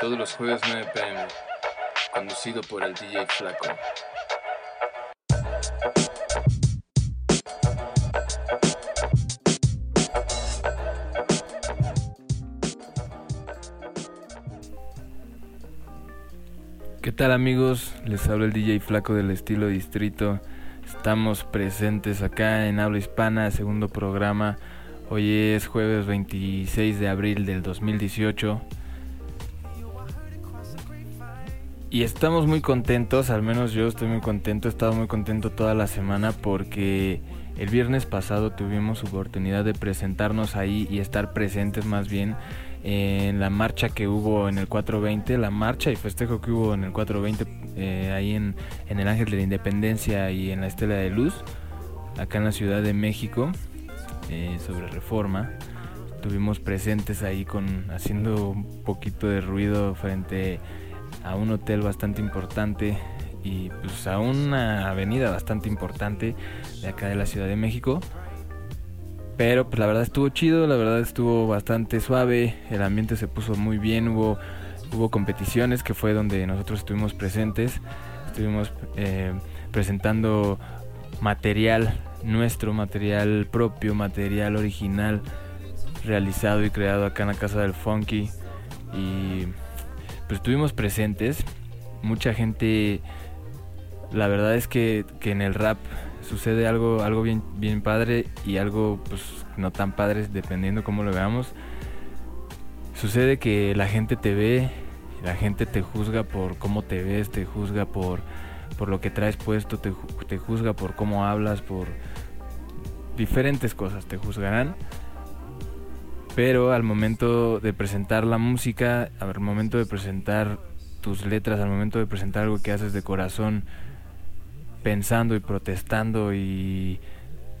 Todos los jueves 9 pm, conducido por el DJ Flaco. ¿Qué tal amigos? Les habla el DJ Flaco del estilo Distrito. Estamos presentes acá en Habla Hispana, segundo programa Hoy es jueves 26 de abril del 2018. Y estamos muy contentos, al menos yo estoy muy contento, he estado muy contento toda la semana porque el viernes pasado tuvimos oportunidad de presentarnos ahí y estar presentes más bien en la marcha que hubo en el 420, la marcha y festejo que hubo en el 420 eh, ahí en, en el Ángel de la Independencia y en la Estela de Luz, acá en la Ciudad de México. Eh, sobre reforma. Estuvimos presentes ahí con haciendo un poquito de ruido frente a un hotel bastante importante y pues a una avenida bastante importante de acá de la Ciudad de México. Pero pues la verdad estuvo chido, la verdad estuvo bastante suave, el ambiente se puso muy bien, hubo, hubo competiciones que fue donde nosotros estuvimos presentes, estuvimos eh, presentando material nuestro material propio, material original realizado y creado acá en la casa del Funky y pues estuvimos presentes. Mucha gente, la verdad es que, que en el rap sucede algo, algo bien, bien padre y algo pues no tan padre dependiendo cómo lo veamos. Sucede que la gente te ve, la gente te juzga por cómo te ves, te juzga por por lo que traes puesto, te, te juzga por cómo hablas, por diferentes cosas te juzgarán. Pero al momento de presentar la música, al momento de presentar tus letras, al momento de presentar algo que haces de corazón, pensando y protestando y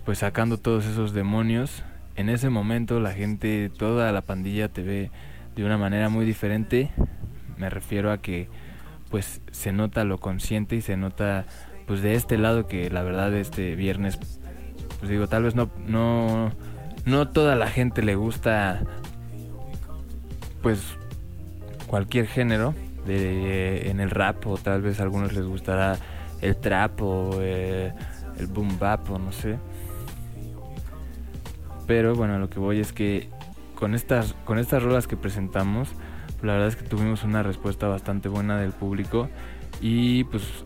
pues sacando todos esos demonios, en ese momento la gente, toda la pandilla te ve de una manera muy diferente. Me refiero a que pues se nota lo consciente y se nota pues de este lado que la verdad este viernes pues digo tal vez no no no toda la gente le gusta pues cualquier género de, en el rap o tal vez a algunos les gustará el trap o eh, el boom bap o no sé pero bueno lo que voy es que con estas con estas rolas que presentamos la verdad es que tuvimos una respuesta bastante buena del público y pues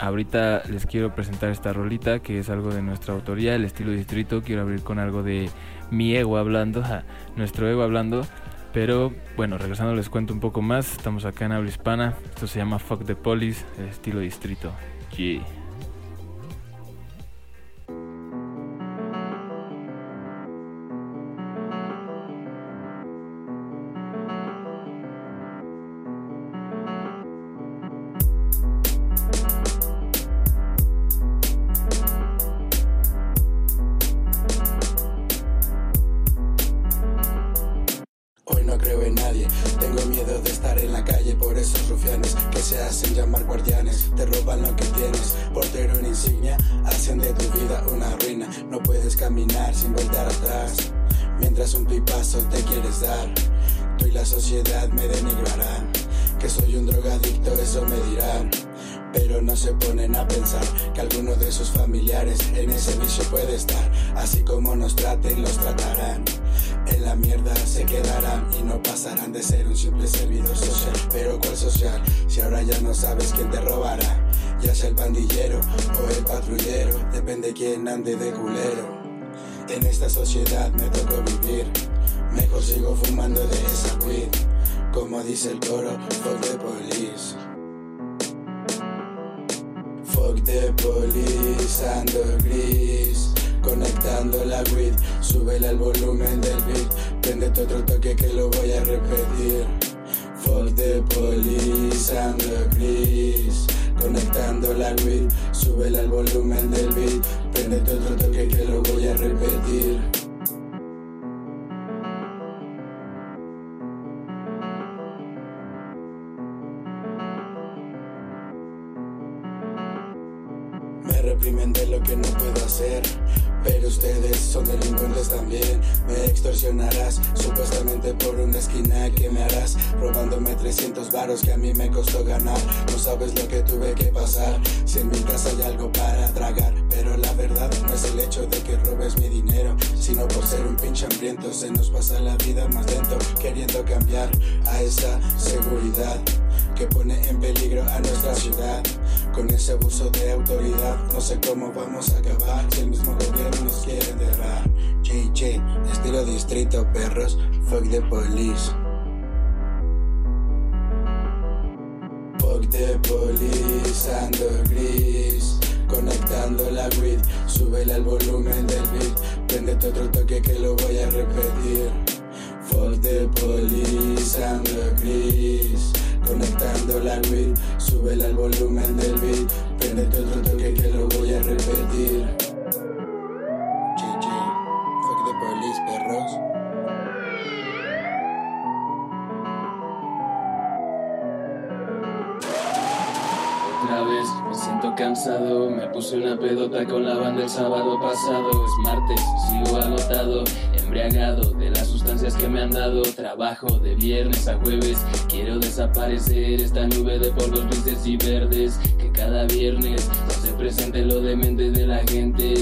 ahorita les quiero presentar esta rolita que es algo de nuestra autoría, el estilo distrito. Quiero abrir con algo de mi ego hablando, nuestro ego hablando. Pero bueno, regresando les cuento un poco más. Estamos acá en habla hispana. Esto se llama Fuck the Police, estilo distrito. Yeah. Tras un pipazo te quieres dar, tú y la sociedad me denigrarán. Que soy un drogadicto, eso me dirán. Pero no se ponen a pensar que alguno de sus familiares en ese vicio puede estar. Así como nos traten, los tratarán. En la mierda se quedarán y no pasarán de ser un simple servidor social. Pero ¿cuál social? Si ahora ya no sabes quién te robará. Ya sea el pandillero o el patrullero, depende quién ande de culero. En esta sociedad me tocó vivir. Mejor sigo fumando de esa weed. Como dice el coro, fuck the police. Fuck the police, ando gris. Conectando la weed, súbele al volumen del beat. Prendete este otro toque que lo voy a repetir. Fuck the police, ando gris. Conectando la weed, súbele al volumen del beat Prendete otro toque que lo voy a repetir. Reprimen de lo que no puedo hacer. Pero ustedes son delincuentes también. Me extorsionarás supuestamente por una esquina que me harás. Robándome 300 varos que a mí me costó ganar. No sabes lo que tuve que pasar. Si en mi casa hay algo para tragar. Pero la verdad no es el hecho de que robes mi dinero. Sino por ser un pinche hambriento. Se nos pasa la vida más lento. Queriendo cambiar a esa seguridad que pone en peligro a nuestra ciudad. Con ese abuso de autoridad, no sé cómo vamos a acabar si el mismo gobierno nos quiere enterrar. JJ, estilo distrito, perros, fuck the police. Fuck the police, ando gris. Conectando la grid, súbele al volumen del beat. Prendete otro toque que lo voy a repetir. Fuck the police, ando gris conectando la weed. Súbele al volumen del beat, prendete otro toque que lo voy a repetir. Cansado, me puse una pedota con la banda el sábado pasado, es martes, sigo agotado, embriagado de las sustancias que me han dado. Trabajo de viernes a jueves. Quiero desaparecer esta nube de polvos grises y verdes. Que cada viernes se presente lo demente de la gente.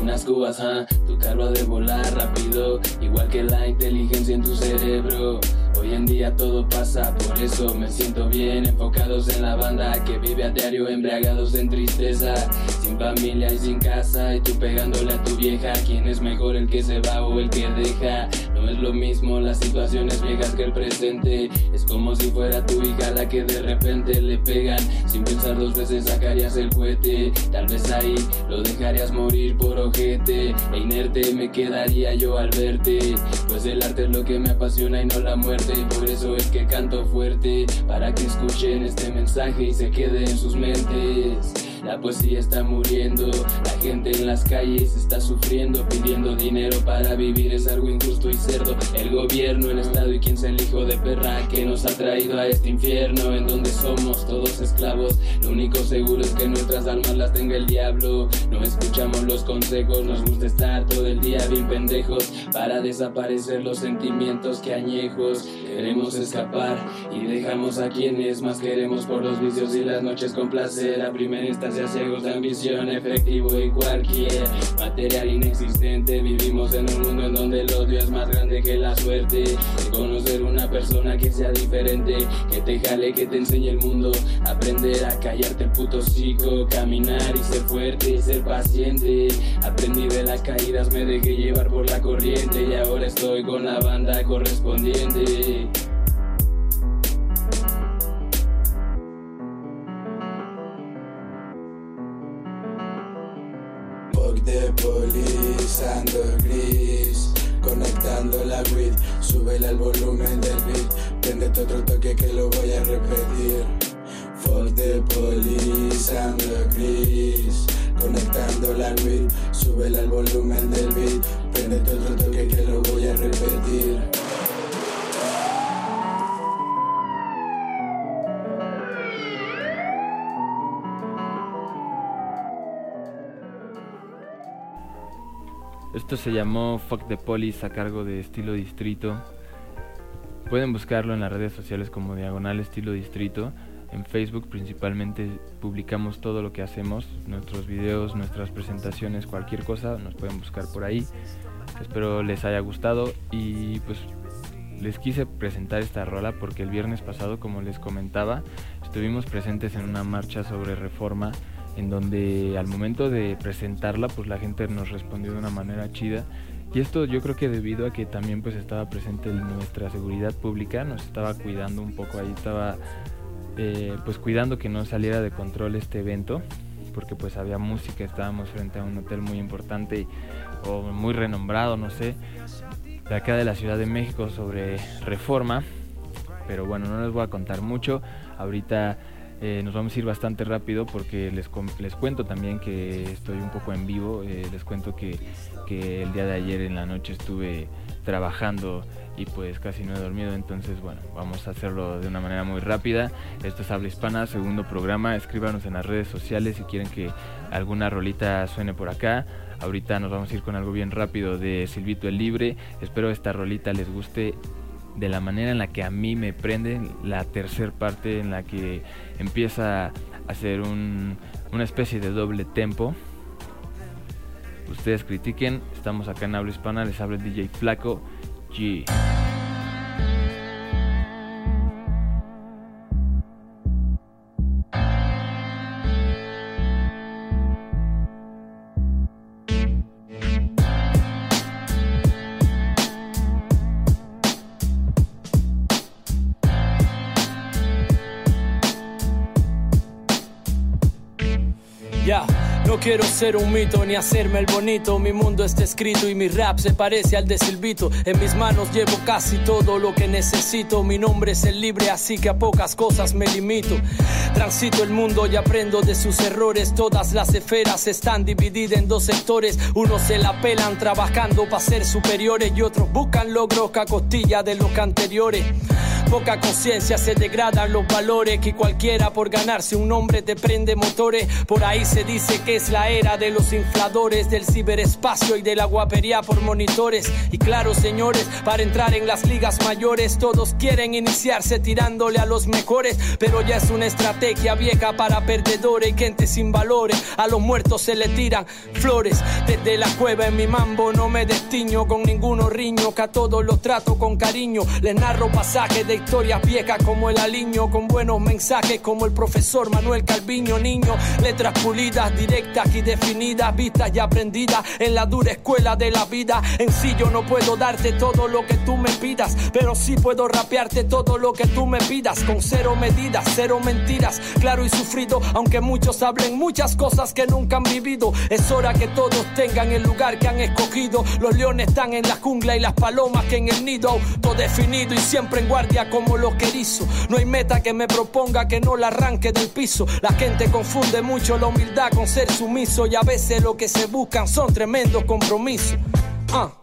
Unas cubas, ah, tu carro ha de volar rápido. Igual que la inteligencia en tu cerebro. Hoy en día todo pasa, por eso me siento bien. Enfocados en la banda que vive a diario, embriagados en tristeza. Sin familia y sin casa, y tú pegándole a tu vieja. ¿Quién es mejor, el que se va o el que deja? No es lo mismo las situaciones viejas que el presente. Es como si fuera tu hija la que de repente le pegan. Sin pensar dos veces sacarías el cohete. Tal vez ahí lo dejarías morir por ojete. E inerte me quedaría yo al verte. Pues el arte es lo que me apasiona y no la muerte. Y por eso es que canto fuerte. Para que escuchen este mensaje y se quede en sus mentes. La poesía está muriendo, la gente en las calles está sufriendo, pidiendo dinero para vivir es algo injusto y cerdo. El gobierno, el Estado y quien es el hijo de perra que nos ha traído a este infierno en donde somos todos esclavos. Lo único seguro es que nuestras almas las tenga el diablo. No escuchamos los consejos, nos gusta estar todo el día bien pendejos para desaparecer los sentimientos que añejos. Queremos escapar y dejamos a quienes más queremos por los vicios y las noches con placer. A primera instancia ciegos de ambición, efectivo y cualquier material inexistente. Vivimos en un mundo en donde el odio es más grande que la suerte. De conocer una persona que sea diferente, que te jale, que te enseñe el mundo. Aprender a callarte el puto psico, caminar y ser fuerte y ser paciente. Aprendí de las caídas, me dejé llevar por la corriente y ahora estoy con la banda correspondiente. Police, ando gris Conectando la weed, súbele al volumen del beat. Prendete otro toque que lo voy a repetir. Fuck the police, gris Conectando la weed, súbele al volumen del beat Esto se llamó Fuck the Police a cargo de Estilo Distrito. Pueden buscarlo en las redes sociales como Diagonal Estilo Distrito. En Facebook principalmente publicamos todo lo que hacemos, nuestros videos, nuestras presentaciones, cualquier cosa, nos pueden buscar por ahí. Espero les haya gustado y pues les quise presentar esta rola porque el viernes pasado, como les comentaba, estuvimos presentes en una marcha sobre reforma en donde al momento de presentarla pues la gente nos respondió de una manera chida. Y esto yo creo que debido a que también pues estaba presente nuestra seguridad pública nos estaba cuidando un poco ahí estaba eh, pues cuidando que no saliera de control este evento porque pues había música estábamos frente a un hotel muy importante o muy renombrado no sé de acá de la Ciudad de México sobre reforma. Pero bueno no les voy a contar mucho. Ahorita eh, nos vamos a ir bastante rápido porque les, les cuento también que estoy un poco en vivo. Eh, les cuento que, que, el día de ayer en la noche estuve trabajando y pues casi no he dormido, entonces bueno, vamos a hacerlo de una manera muy rápida. Esto es Habla Hispana, segundo programa. Escríbanos en las redes sociales si quieren que alguna rolita suene por acá. Ahorita nos vamos a ir con algo bien rápido de Silvito el Libre. Espero esta rolita les guste de la manera en la que a mí me prende, la tercera parte en la que empieza a hacer un, una especie de doble tempo. Ustedes critiquen, estamos acá en Habla Hispana, les habla el DJ Flaco G. ser un mito ni hacerme el bonito. Mi mundo está escrito y mi rap se parece al de Silvito. En mis manos llevo casi todo lo que necesito. Mi nombre es el libre, así que a pocas cosas me limito. Transito el mundo y aprendo de sus errores. Todas las esferas están divididas en dos sectores. Unos se la pelan trabajando para ser superiores y otros buscan logros que costilla de los anteriores poca conciencia se degradan los valores que cualquiera por ganarse un nombre te prende motores. Por ahí se dice que es la era de los infladores, del ciberespacio y de la guapería por monitores. Y claro, señores, para entrar en las ligas mayores, todos quieren iniciarse tirándole a los mejores, pero ya es una estrategia vieja para perdedores y gente sin valores. A los muertos se le tiran flores. Desde la cueva en mi mambo no me destiño con ninguno riño, que a todos los trato con cariño. Les narro pasajes de historias viejas como el aliño, con buenos mensajes como el profesor Manuel Calviño, niño. Letras pulidas, directas y definidas, vistas y aprendidas en la dura escuela de la vida. En sí yo no puedo darte todo lo que tú me pidas, pero sí puedo rapearte todo lo que tú me pidas, con cero medidas, cero mentiras, claro y sufrido, aunque muchos hablen muchas cosas que nunca han vivido. Es hora que todos tengan el lugar que han escogido. Los leones están en la jungla y las palomas que en el nido, todo definido y siempre en guardia como lo que No hay meta que me proponga que no la arranque del piso. La gente confunde mucho la humildad con ser sumiso y a veces lo que se buscan son tremendos compromisos. Ah.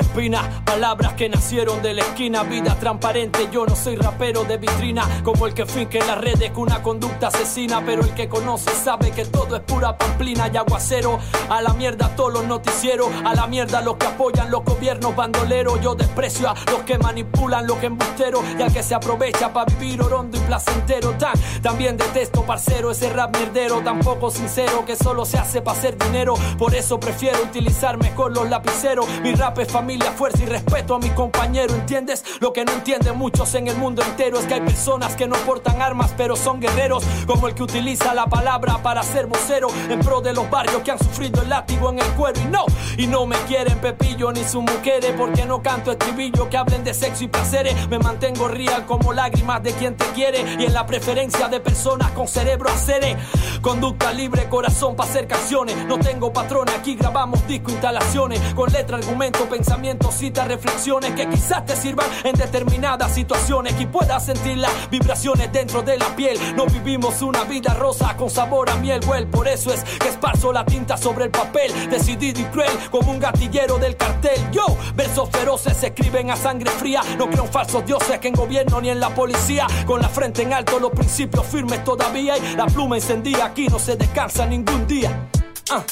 Espina, palabras que nacieron de la esquina, vida transparente. Yo no soy rapero de vitrina, como el que finge en las redes con una conducta asesina. Pero el que conoce sabe que todo es pura pamplina y aguacero. A la mierda todos los noticieros, a la mierda los que apoyan los gobiernos bandoleros. Yo desprecio a los que manipulan, los que embusteros y al que se aprovecha para vivir orondo y placentero. También detesto, parcero, ese rap mierdero, tan poco sincero que solo se hace para hacer dinero. Por eso prefiero utilizar mejor los lapiceros. Mi rap familia, fuerza y respeto a mi compañero. ¿Entiendes? Lo que no entienden muchos en el mundo entero es que hay personas que no portan armas, pero son guerreros. Como el que utiliza la palabra para ser vocero en pro de los barrios que han sufrido el látigo en el cuero. Y no, y no me quieren Pepillo ni su mujeres porque no canto estribillo que hablen de sexo y placeres. Me mantengo real como lágrimas de quien te quiere y en la preferencia de personas con cerebro acere. Conducta libre, corazón para hacer canciones. No tengo patrones, aquí grabamos disco instalaciones con letra, argumento, pensamientos, citas, reflexiones que quizás te sirvan en determinadas situaciones y puedas sentir las vibraciones dentro de la piel. No vivimos una vida rosa con sabor a miel, well, por eso es que esparzo la tinta sobre el papel, decidido y cruel como un gatillero del cartel. Yo, versos feroces se escriben a sangre fría, no creo en falsos dioses que en gobierno ni en la policía, con la frente en alto, los principios firmes todavía y la pluma encendida aquí no se descansa ningún día. Ah,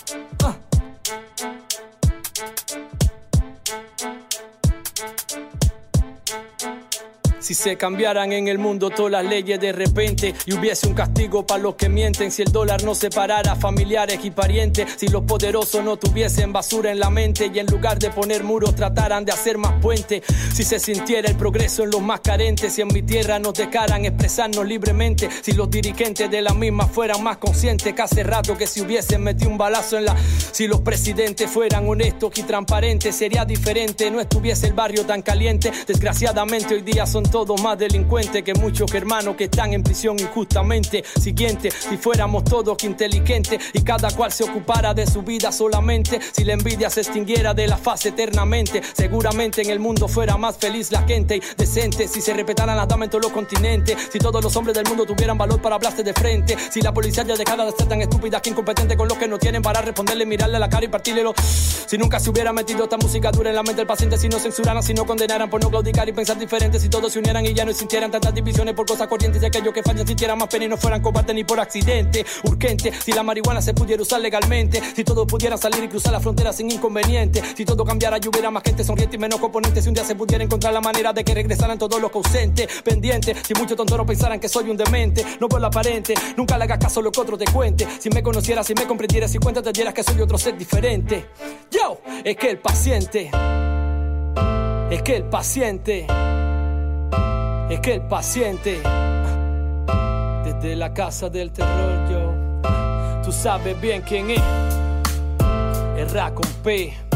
Si se cambiaran en el mundo todas las leyes de repente y hubiese un castigo para los que mienten, si el dólar no separara familiares y parientes, si los poderosos no tuviesen basura en la mente y en lugar de poner muros trataran de hacer más puentes, si se sintiera el progreso en los más carentes, si en mi tierra nos dejaran expresarnos libremente, si los dirigentes de la misma fueran más conscientes que hace rato que si hubiesen metido un balazo en la... Si los presidentes fueran honestos y transparentes, sería diferente, no estuviese el barrio tan caliente, desgraciadamente hoy día son todos todos más delincuentes que muchos hermanos que están en prisión injustamente. Siguiente, si fuéramos todos inteligentes y cada cual se ocupara de su vida solamente, si la envidia se extinguiera de la faz eternamente, seguramente en el mundo fuera más feliz la gente y decente. Si se respetaran las damas en todos los continentes, si todos los hombres del mundo tuvieran valor para hablarse de frente, si la policía ya dejara de ser tan estúpida que incompetente con los que no tienen para responderle, mirarle a la cara y partirle Si nunca se hubiera metido esta música dura en la mente del paciente, si no censuraran, si no condenaran por no claudicar y pensar diferente, si todos se unieran y ya no sintieran tantas divisiones por cosas corrientes, y aquellos que fallan sintieran más pena y no fueran cobardes ni por accidente, urgente, si la marihuana se pudiera usar legalmente, si todos pudieran salir y cruzar la frontera sin inconveniente, si todo cambiara y hubiera más gente sonriente y menos componentes, si un día se pudiera encontrar la manera de que regresaran todos los ausentes, pendientes, si muchos tonteros pensaran que soy un demente, no por lo aparente, nunca le hagas caso a lo que otro te cuente, si me conocieras, si me comprendieras, si cuenta te dieras que soy otro ser diferente. Yo, es que el paciente, es que el paciente, es que el paciente, desde la casa del terror, yo, tú sabes bien quién es, el con P.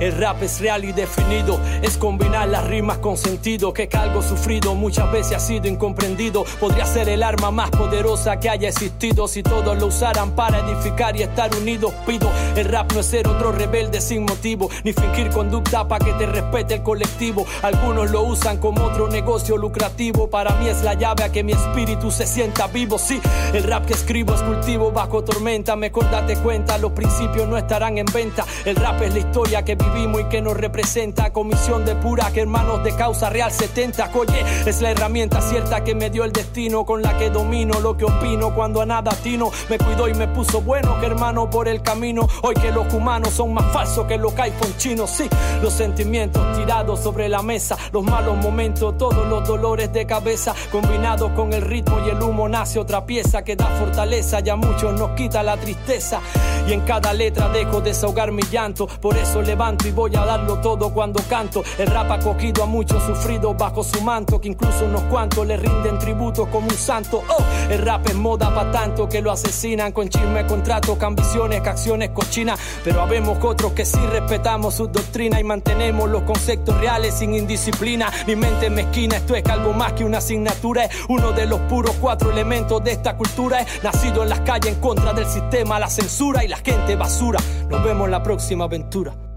El rap es real y definido, es combinar las rimas con sentido, que algo sufrido muchas veces ha sido incomprendido. Podría ser el arma más poderosa que haya existido si todos lo usaran para edificar y estar unidos. Pido, el rap no es ser otro rebelde sin motivo, ni fingir conducta para que te respete el colectivo. Algunos lo usan como otro negocio lucrativo. Para mí es la llave a que mi espíritu se sienta vivo. Sí, el rap que escribo es cultivo bajo tormenta. Mejor date cuenta, los principios no estarán en venta. El rap es la historia que vivimos y que nos representa. Comisión de pura que hermanos de causa real 70. Oye, es la herramienta cierta que me dio el destino, con la que domino lo que opino cuando a nada tino. Me cuidó y me puso bueno que hermano por el camino. Hoy que los humanos son más falsos que los iPhone chinos. Sí, los sentimientos tirados sobre la mesa, los malos momentos, todos los dolores de cabeza, combinados con el ritmo y el humo, nace otra pieza que da fortaleza. Ya muchos nos quita la tristeza. Y en cada letra dejo desahogar mi llanto. Por eso levanto y voy a darlo todo cuando canto. El rap ha cogido a muchos sufridos bajo su manto, que incluso unos cuantos le rinden tributo como un santo. Oh, el rap es moda pa' tanto que lo asesinan con chisme, contratos, ambiciones, acciones cochinas. Pero habemos otros que sí respetamos su doctrina y mantenemos los conceptos reales sin indisciplina. Mi mente mezquina, esto es algo más que una asignatura, es uno de los puros cuatro elementos de esta cultura. Es nacido en las calles en contra del sistema, la censura y la gente basura. Nos vemos en la próxima aventura.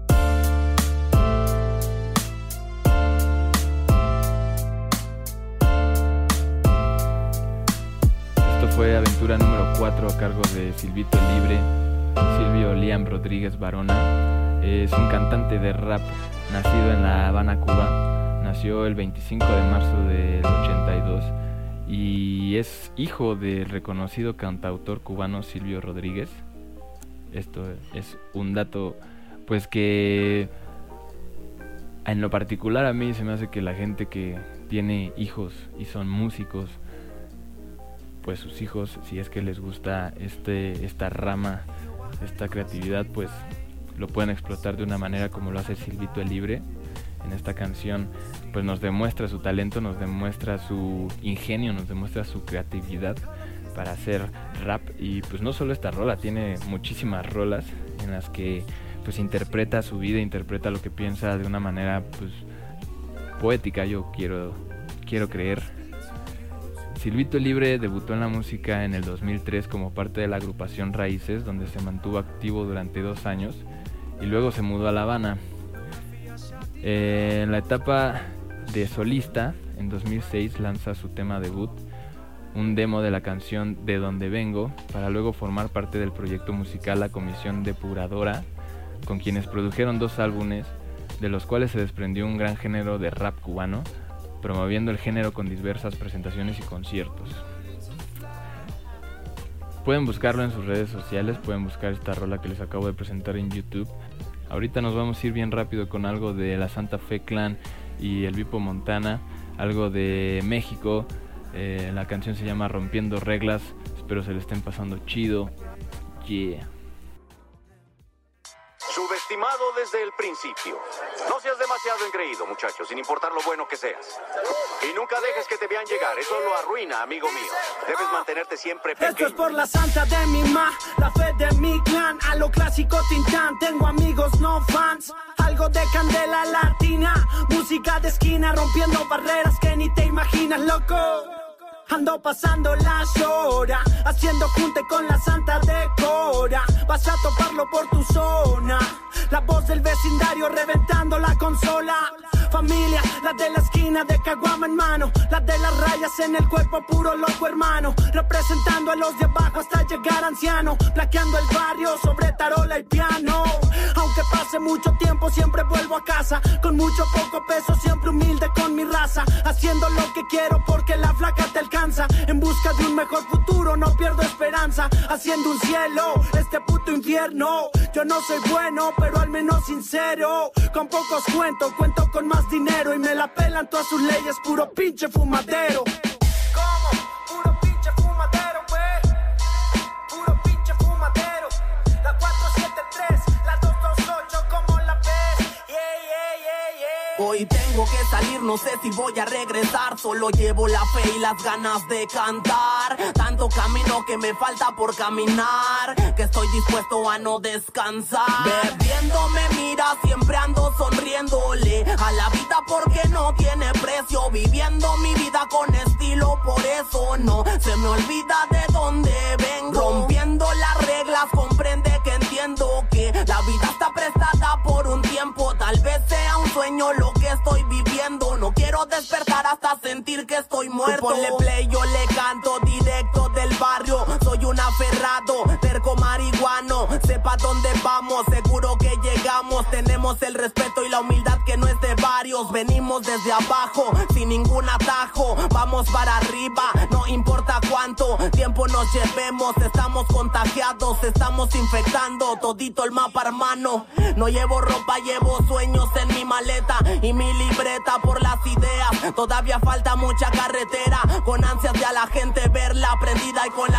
Fue aventura número 4 a cargo de Silvito Libre, Silvio Liam Rodríguez Barona. Es un cantante de rap nacido en La Habana, Cuba. Nació el 25 de marzo del 82 y es hijo del reconocido cantautor cubano Silvio Rodríguez. Esto es un dato pues que en lo particular a mí se me hace que la gente que tiene hijos y son músicos pues sus hijos, si es que les gusta este, esta rama, esta creatividad, pues lo pueden explotar de una manera como lo hace Silvito el Libre. En esta canción pues nos demuestra su talento, nos demuestra su ingenio, nos demuestra su creatividad para hacer rap y pues no solo esta rola, tiene muchísimas rolas en las que pues interpreta su vida, interpreta lo que piensa de una manera pues poética, yo quiero quiero creer Silvito Libre debutó en la música en el 2003 como parte de la agrupación Raíces, donde se mantuvo activo durante dos años y luego se mudó a La Habana. en la etapa de solista, en 2006 lanza su tema debut, un demo de la canción De Donde Vengo, para luego formar parte del proyecto musical La Comisión Depuradora, con quienes produjeron dos álbumes, de los cuales se desprendió un gran género de rap cubano, promoviendo el género con diversas presentaciones y conciertos. Pueden buscarlo en sus redes sociales, pueden buscar esta rola que les acabo de presentar en YouTube. Ahorita nos vamos a ir bien rápido con algo de la Santa Fe Clan y el Vipo Montana, algo de México. Eh, la canción se llama Rompiendo Reglas. Espero se le estén pasando chido. Yeah. Desde el principio. No seas demasiado engreído, muchachos, sin importar lo bueno que seas. Y nunca dejes que te vean llegar, eso lo arruina, amigo mío. Debes mantenerte siempre pequeño. Esto es por la santa de mi ma, la fe de mi clan. A lo clásico Tintán, tengo amigos, no fans. Algo de candela latina, música de esquina, rompiendo barreras que ni te imaginas, loco. Ando pasando la llora, haciendo junte con la santa de Cora. Vas a toparlo por tu zona. La voz del vecindario reventando la consola. Familia, la de la esquina de Caguama en mano. La de las rayas en el cuerpo puro loco hermano. Representando a los de abajo hasta llegar anciano. Plaqueando el barrio sobre tarola y piano. Aunque pase mucho tiempo siempre vuelvo a casa. Con mucho poco peso siempre humilde con mi raza. Haciendo lo que quiero porque la flaca te alcanza. En busca de un mejor futuro no pierdo esperanza. Haciendo un cielo, este puto infierno. Yo no soy bueno, pero al menos sincero. Con pocos cuento, cuento con más dinero. Y me la pelan todas sus leyes, puro pinche fumadero. No sé si voy a regresar. Solo llevo la fe y las ganas de cantar. Tanto camino que me falta por caminar. Que estoy dispuesto a no descansar. Bebiendo me mira, siempre ando sonriéndole a la vida porque no tiene precio. Viviendo mi vida con estilo, por eso no se me olvida de dónde vengo. Rompiendo las reglas, comprende que entiendo que la vida está prestada por un tiempo. Tal vez sea un sueño lo que estoy viviendo. No quiero despertar hasta sentir que estoy muerto. Ponle play, yo le canto directo del barrio. Soy un aferrado, terco marihuano. Sepa dónde vamos, seguro Tenemos el respeto y la humildad que no es de varios. Venimos desde abajo, sin ningún atajo. Vamos para arriba, no importa cuánto tiempo nos llevemos. Estamos contagiados, estamos infectando todito el mapa, hermano. No llevo ropa, llevo sueños en mi maleta y mi libreta por las ideas. Todavía falta mucha carretera, con ansias de a la gente verla prendida y con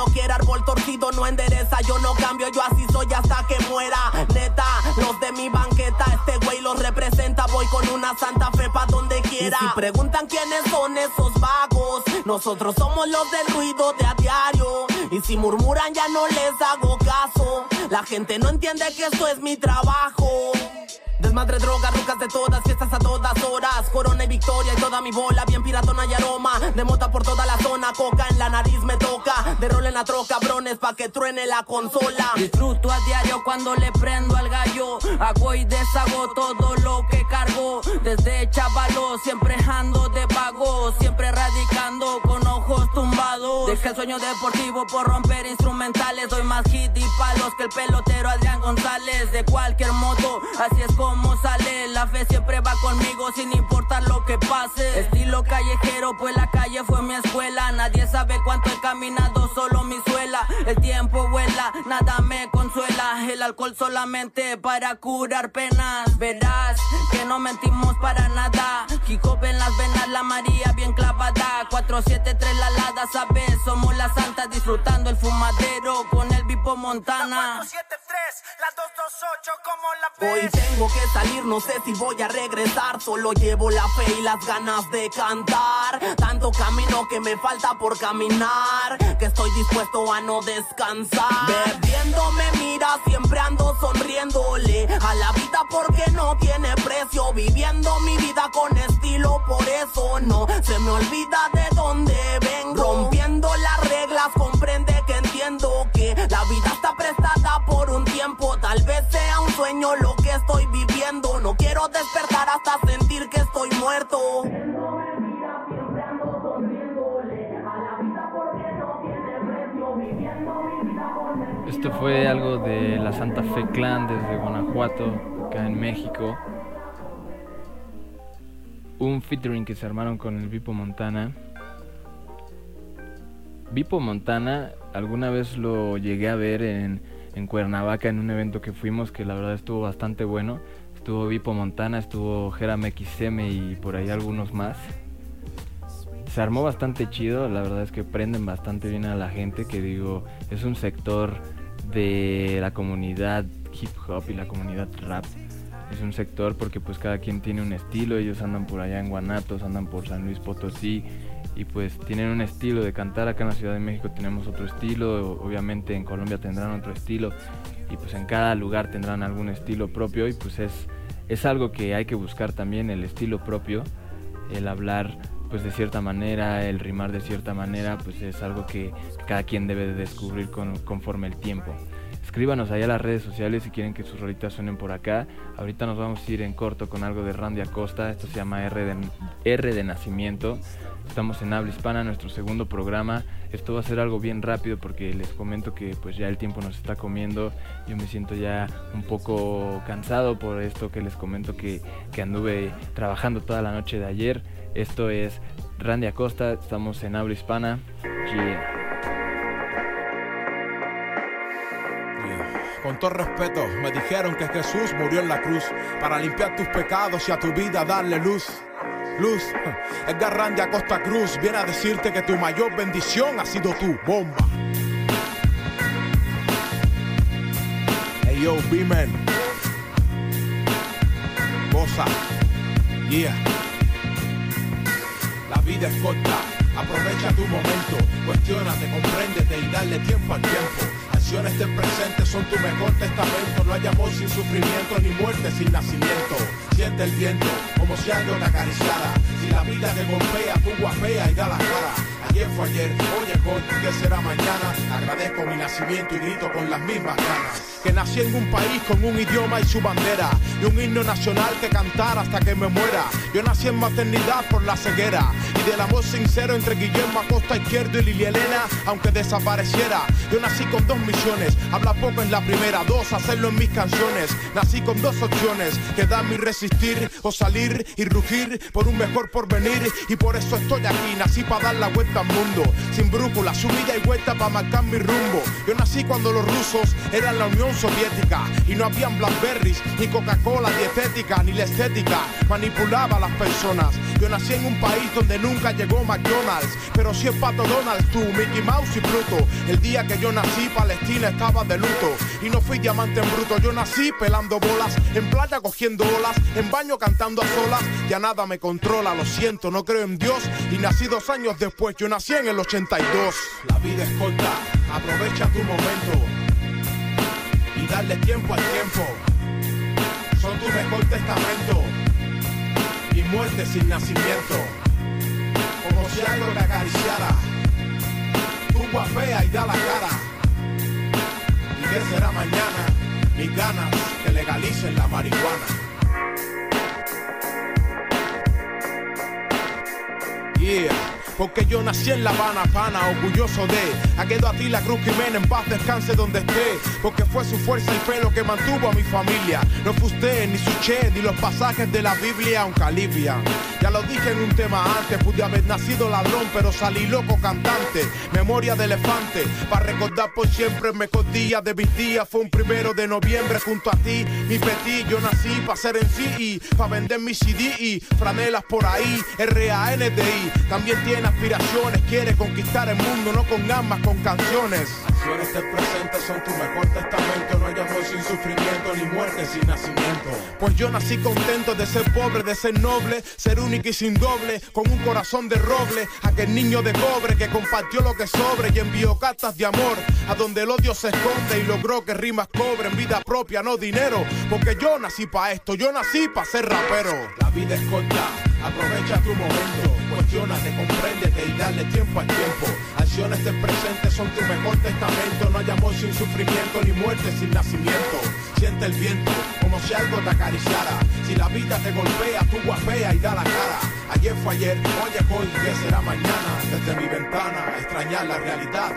no quiera árbol torcido, no endereza. Yo no cambio, yo así soy hasta que muera. Neta, los de mi banqueta, este güey los representa. Voy con una santa fe pa' donde quiera. Y si preguntan quiénes son esos vagos, nosotros somos los del ruido de a diario. Y si murmuran, ya no les hago caso. La gente no entiende que esto es mi trabajo. Desmadre, droga, rucas de todas, fiestas a todas horas. Corona y victoria y toda mi bola, bien piratona y aroma. De mota por toda la zona, coca en la nariz me toca. De rol en la troca, brones pa' que truene la consola. Disfruto a diario cuando le prendo al gallo. Hago y deshago todo lo que cargo. Desde chavalo, siempre ando de vago. Siempre radicando con ojos tumbados. Dejé el sueño deportivo por romper instrumentales. Doy más hit y palos que el pelotero Adrián González. De cualquier modo, así es como sale. La fe siempre va conmigo sin importar lo que pase. Estilo callejero, pues la calle fue mi escuela. Nadie sabe cuánto he caminado, solo mi suela. El tiempo vuela, nada me consuela. El alcohol solamente para curar penas. Verás que no mentimos para nada. Hip en las venas, la María bien clavada. 473 la lada, sabes, somos la santa disfrutando el fumadero con el Vipo Montana. 473, la 228, como la Hoy tengo que salir, no sé si voy a regresar. Solo llevo la fe y las ganas de cantar. Tanto camino que me falta por caminar. Que estoy dispuesto a no descansar. Bebiendo me mira, siempre ando sonriéndole a la vida porque no tiene precio. Viviendo mi vida con estilo, por eso no se me olvida de dónde vengo. Rompiendo las reglas, comprende que entiendo que la vida está prestada por un tiempo. Tal vez sea un sueño lo que estoy viviendo. No quiero despertar hasta sentir que estoy muerto. Esto fue algo de la Santa Fe Clan desde Guanajuato, acá en México. Un featuring que se armaron con el Vipo Montana. Vipo Montana, alguna vez lo llegué a ver en, Cuernavaca en un evento que fuimos que la verdad estuvo bastante bueno. Estuvo Vipo Montana, estuvo Jeram XM y por ahí algunos más. Se armó bastante chido, la verdad es que prenden bastante bien a la gente, que digo, es un sector de la comunidad hip hop y la comunidad rap. Es un sector porque pues cada quien tiene un estilo, ellos andan por allá en Guanatos, andan por San Luis Potosí y pues tienen un estilo de cantar, acá en la Ciudad de México tenemos otro estilo, obviamente en Colombia tendrán otro estilo y pues en cada lugar tendrán algún estilo propio y pues es, es algo que hay que buscar también, el estilo propio, el hablar pues de cierta manera, el rimar de cierta manera, pues es algo que cada quien debe de descubrir conforme el tiempo. Escríbanos ahí a las redes sociales si quieren que sus rolitas suenen por acá. Ahorita nos vamos a ir en corto con algo de Randy Acosta. Esto se llama R de, R de Nacimiento. Estamos en Habla Hispana, nuestro segundo programa. Esto va a ser algo bien rápido porque les comento que pues ya el tiempo nos está comiendo. Yo me siento ya un poco cansado por esto que les comento que, que anduve trabajando toda la noche de ayer. Esto es Randy Acosta, estamos en Habla Hispana. Con todo respeto, me dijeron que Jesús murió en la cruz para limpiar tus pecados y a tu vida darle luz. Luz, Edgar Randy Acosta Cruz viene a decirte que tu mayor bendición ha sido tu bomba. Hey yo, B-Man. Goza. Yeah. La vida es corta, aprovecha tu momento, cuestionate, compréndete y dale tiempo al tiempo acciones del presente son tu mejor testamento. No hay amor sin sufrimiento, ni muerte sin nacimiento. Siente el viento como si algo te acariciara. Si la vida te golpea, tú guapea y da la cara. Ayer fue ayer, hoy es hoy, ¿qué será mañana? Agradezco mi nacimiento y grito con las mismas ganas que nací en un país con un idioma y su bandera y un himno nacional que cantar hasta que me muera. Yo nací en maternidad por la ceguera y del amor sincero entre Guillermo Acosta Izquierdo y Lili Elena, aunque desapareciera. Yo nací con dos misiones, habla poco en la primera, dos, hacerlo en mis canciones. Nací con dos opciones, quedarme y resistir o salir y rugir por un mejor porvenir y por eso estoy aquí. Nací para dar la vuelta mundo, sin brújula, subida y vuelta para marcar mi rumbo. Yo nací cuando los rusos eran la Unión Soviética y no habían Blackberries, ni Coca-Cola dietética, ni la estética manipulaba a las personas. Yo nací en un país donde nunca llegó McDonald's, pero si es Pato Donald, tú, Mickey Mouse y Pluto. El día que yo nací, Palestina estaba de luto y no fui diamante en bruto. Yo nací pelando bolas, en playa cogiendo olas, en baño cantando a solas. Ya nada me controla, lo siento, no creo en Dios y nací dos años después. Yo nací en el 82. La vida es corta, aprovecha tu momento y darle tiempo al tiempo. Son tu mejor testamento y muerte sin nacimiento. Como si algo te acariciara, tú guapea y da la cara. ¿Y qué será mañana? Mis ganas que legalicen la marihuana. Yeah. Porque yo nací en La Habana, pana, orgulloso de. Aquedo a ti la Cruz Jiménez, en paz descanse donde esté. Porque fue su fuerza y fe lo que mantuvo a mi familia. No fue usted, ni su che, ni los pasajes de la Biblia, aunque alivian. Ya lo dije en un tema antes, pude haber nacido ladrón, pero salí loco cantante. Memoria de elefante, para recordar por siempre el mejor día de mis días. Fue un primero de noviembre junto a ti, mi petit. Yo nací para ser en sí y para vender mi CD y franelas por ahí. R-A-N-D-I, también tiene aspiraciones, quiere conquistar el mundo, no con gamas, con canciones. Acciones del presente son tu mejor testamento, no hay amor sin sufrimiento, ni muerte sin nacimiento. Pues yo nací contento de ser pobre, de ser noble, ser único y sin doble, con un corazón de roble, aquel niño de cobre que compartió lo que sobre y envió cartas de amor a donde el odio se esconde y logró que rimas cobren vida propia, no dinero, porque yo nací para esto, yo nací para ser rapero. La vida es corta, aprovecha tu momento, cuestionate, comprende y darle tiempo al tiempo. Acciones del presente son tu mejor testamento. No hay amor sin sufrimiento ni muerte sin nacimiento. Siente el viento como si algo te acariciara. Si la vida te golpea, tú guapea y da la cara. Ayer fue ayer, hoy es hoy, ¿qué será mañana? Desde mi ventana, extrañar la realidad.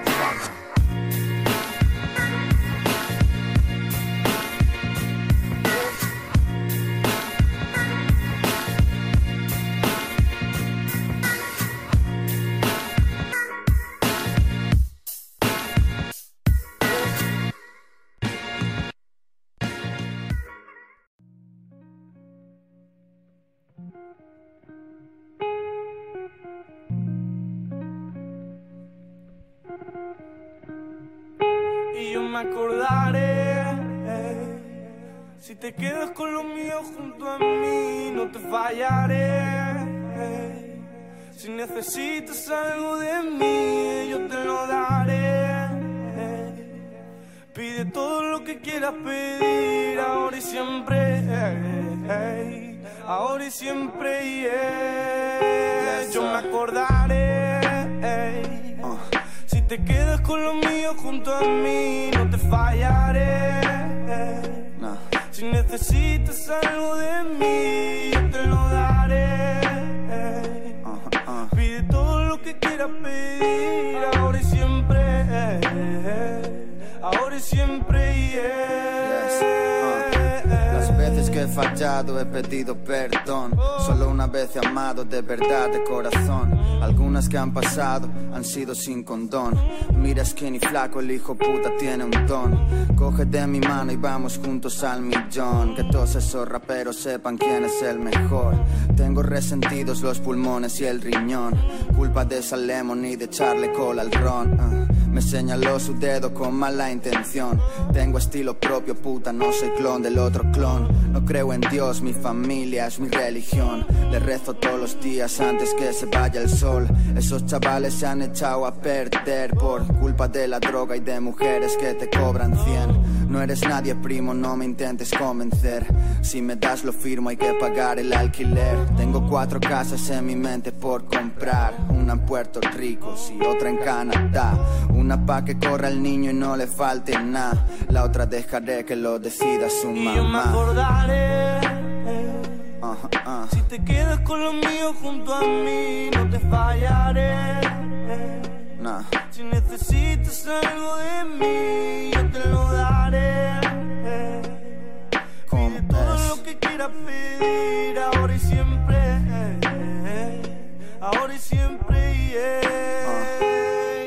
Te quedas con lo mío junto a mí, no te fallaré. Si necesitas algo de mí, yo te lo daré. Pide todo lo que quieras pedir, ahora y siempre. ahora y siempre, yo me acordaré. Si te quedas con lo mío junto a mí, no te fallaré. Si necesitas algo de mí, te lo daré. Que quiera pedir ahora y siempre, ahora y siempre, que he fallado he pedido perdón, solo una vez he amado de verdad, de corazón. Algunas que han pasado han sido sin condón. Mira skinny flaco, el hijo puta tiene un don. Coge de mi mano y vamos juntos al millón. Que todos esos raperos sepan quién es el mejor. Tengo resentidos los pulmones y el riñón. Culpa de esa lemon y de echarle cola al ron. Ah, me señaló su dedo con mala intención. Tengo estilo propio, puta, no soy clon del otro clon. No creo en Dios, mi familia es mi religión. Le rezo todos los días antes que se vaya el sol. Esos chavales se han echado a perder por culpa de la droga y de mujeres que te cobran 100. No eres nadie, primo, no me intentes convencer. Si me das lo firmo, hay que pagar el alquiler. Tengo cuatro casas en mi mente por comprar. Una en Puerto Rico y otra en Canadá. Una pa' que corra el niño y no le falte nada. La otra dejaré que lo decida su mamá. Si te quedas con lo mío junto a mí, no te fallaré. Si necesitas algo de mí, yo te lo daré. Pide todo lo que quieras pedir, ahora y siempre. Ahora y siempre,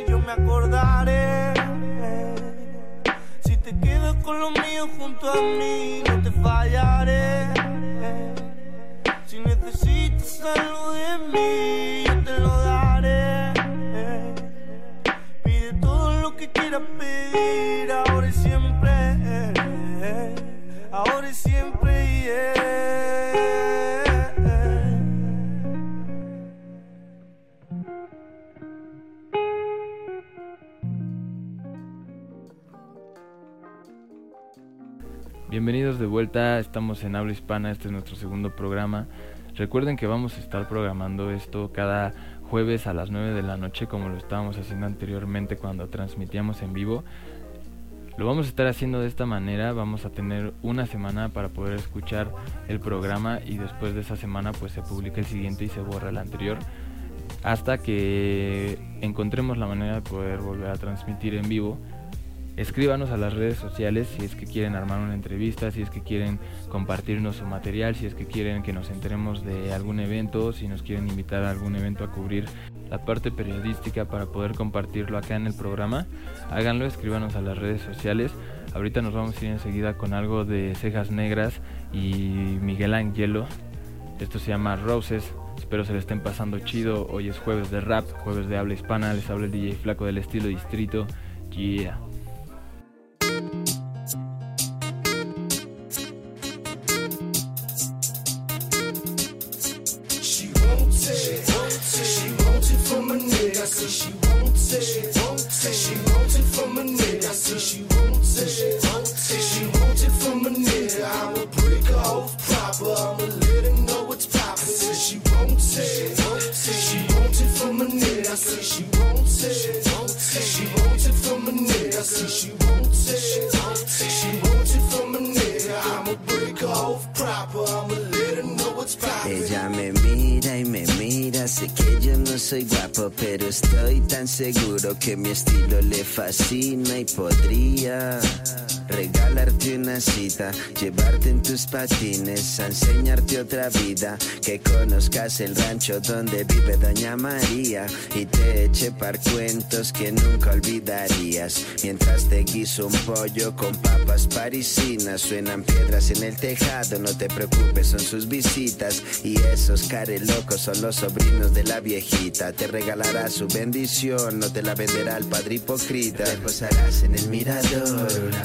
yo me acordaré. Si te quedas con lo mío junto a mí, no te fallaré. Si necesitas algo de mí, yo te lo daré. Ahora y siempre. Ahora y siempre, Bienvenidos de vuelta, estamos en Habla Hispana, este es nuestro segundo programa. Recuerden que vamos a estar programando esto cada jueves a las 9 de la noche como lo estábamos haciendo anteriormente cuando transmitíamos en vivo. Lo vamos a estar haciendo de esta manera, vamos a tener una semana para poder escuchar el programa y después de esa semana pues se publica el siguiente y se borra el anterior. Hasta que encontremos la manera de poder volver a transmitir en vivo Escríbanos a las redes sociales si es que quieren armar una entrevista, si es que quieren compartirnos su material, si es que quieren que nos enteremos de algún evento, si nos quieren invitar a algún evento a cubrir la parte periodística para poder compartirlo acá en el programa. Háganlo, escríbanos a las redes sociales. Ahorita nos vamos a ir enseguida con algo de Cejas Negras y Miguel Angelo. Esto se llama Roses. Espero se le estén pasando chido. Hoy es jueves de rap, jueves de habla hispana. Les habla el DJ Flaco del estilo Distrito. Yeah. Soy guapo, pero estoy tan seguro que mi estilo le fascina y podría una cita, llevarte en tus patines, a enseñarte otra vida, que conozcas el rancho donde vive Doña María y te eche par cuentos que nunca olvidarías. Mientras te guiso un pollo con papas parisinas, suenan piedras en el tejado, no te preocupes, son sus visitas y esos care locos son los sobrinos de la viejita. Te regalará su bendición, no te la venderá el padre hipócrita. Te posarás en el mirador, una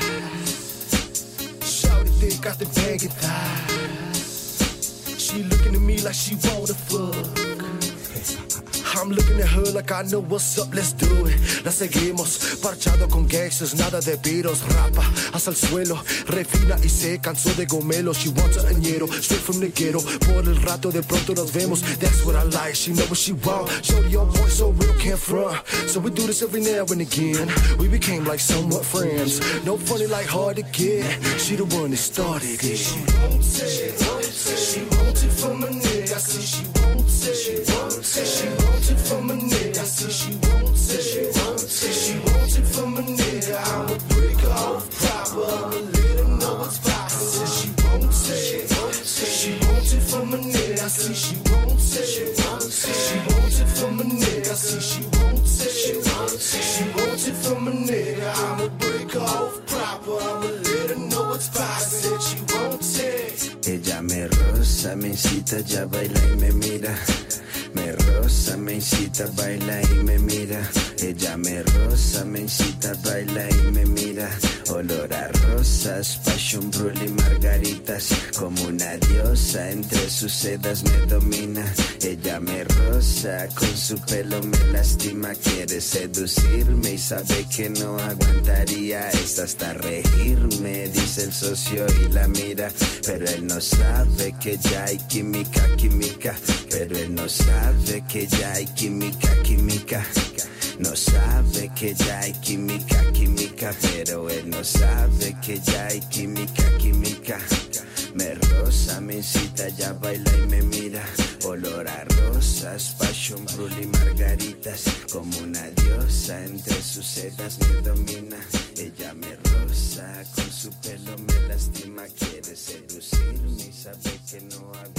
got the banging thighs. She looking at me like she wanna fuck. I'm looking at her like I know what's up, let's do it. La seguimos, parchado con gangsters, nada de piros, rapa hasta el suelo, refina y se cansó de gomelo. She wants a añero, straight from the ghetto. Por el rato de pronto nos vemos, that's what I like. She know what she want. Shorty your boy so real, can't front. So we do this every now and again. We became like somewhat friends. No funny like hard to get. She the one that started it. She wants she it nigga. See she ya baila y me mira. Me rosa, me incita, baila y me mira. Ella me rosa, me incita, baila y me mira. Olor a rosas, passion brul y margaritas. Como una diosa, entre sus sedas me domina. Ella me rosa, con su pelo me lastima. Quiere seducirme y sabe que no aguantaría. Está hasta regirme, dice el socio y la mira. Pero él no sabe que ya hay química, química. Pero él no sabe que ya hay química, química. No sabe que ya hay química, química, pero él no sabe que ya hay química, química. Me rosa, me incita, ya baila y me mira. Olor a rosas, passion, brul y margaritas. Como una diosa, entre sus sedas me domina. Ella me rosa, con su pelo me lastima. Quiere seducirme y sabe que no aguantaría.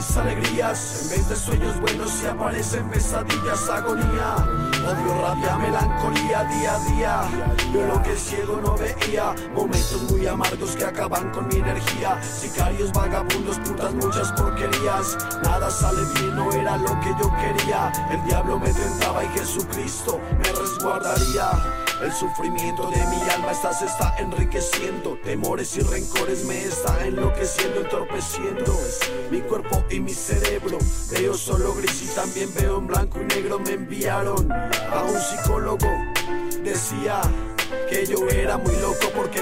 Mis alegrías. En vez de sueños buenos se aparecen pesadillas, agonía. Odio, rabia, melancolía día a día. Yo lo que ciego no veía. Momentos muy amargos que acaban con mi energía. Sicarios, vagabundos, putas, muchas porquerías. Nada sale bien, no era lo que yo quería. El diablo me tentaba y Jesucristo me resguardaría. El sufrimiento de mi alma está, se está enriqueciendo. Temores y rencores me está enloqueciendo, entorpeciendo. Mi cuerpo y mi cerebro. Veo solo gris y también veo en blanco y negro. Me enviaron a un psicólogo. decía que yo era muy loco porque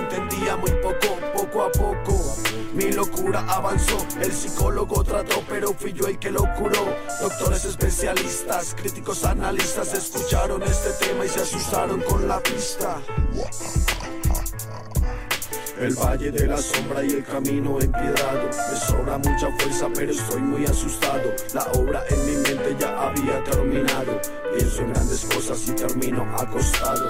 Mi locura avanzó, el psicólogo trató, pero fui yo el que lo curó. Doctores especialistas, críticos analistas escucharon este tema y se asustaron con la pista. El valle de la sombra y el camino empiedrado. Me sobra mucha fuerza, pero estoy muy asustado. La obra en mi mente ya había terminado. Pienso en grandes cosas y termino acostado.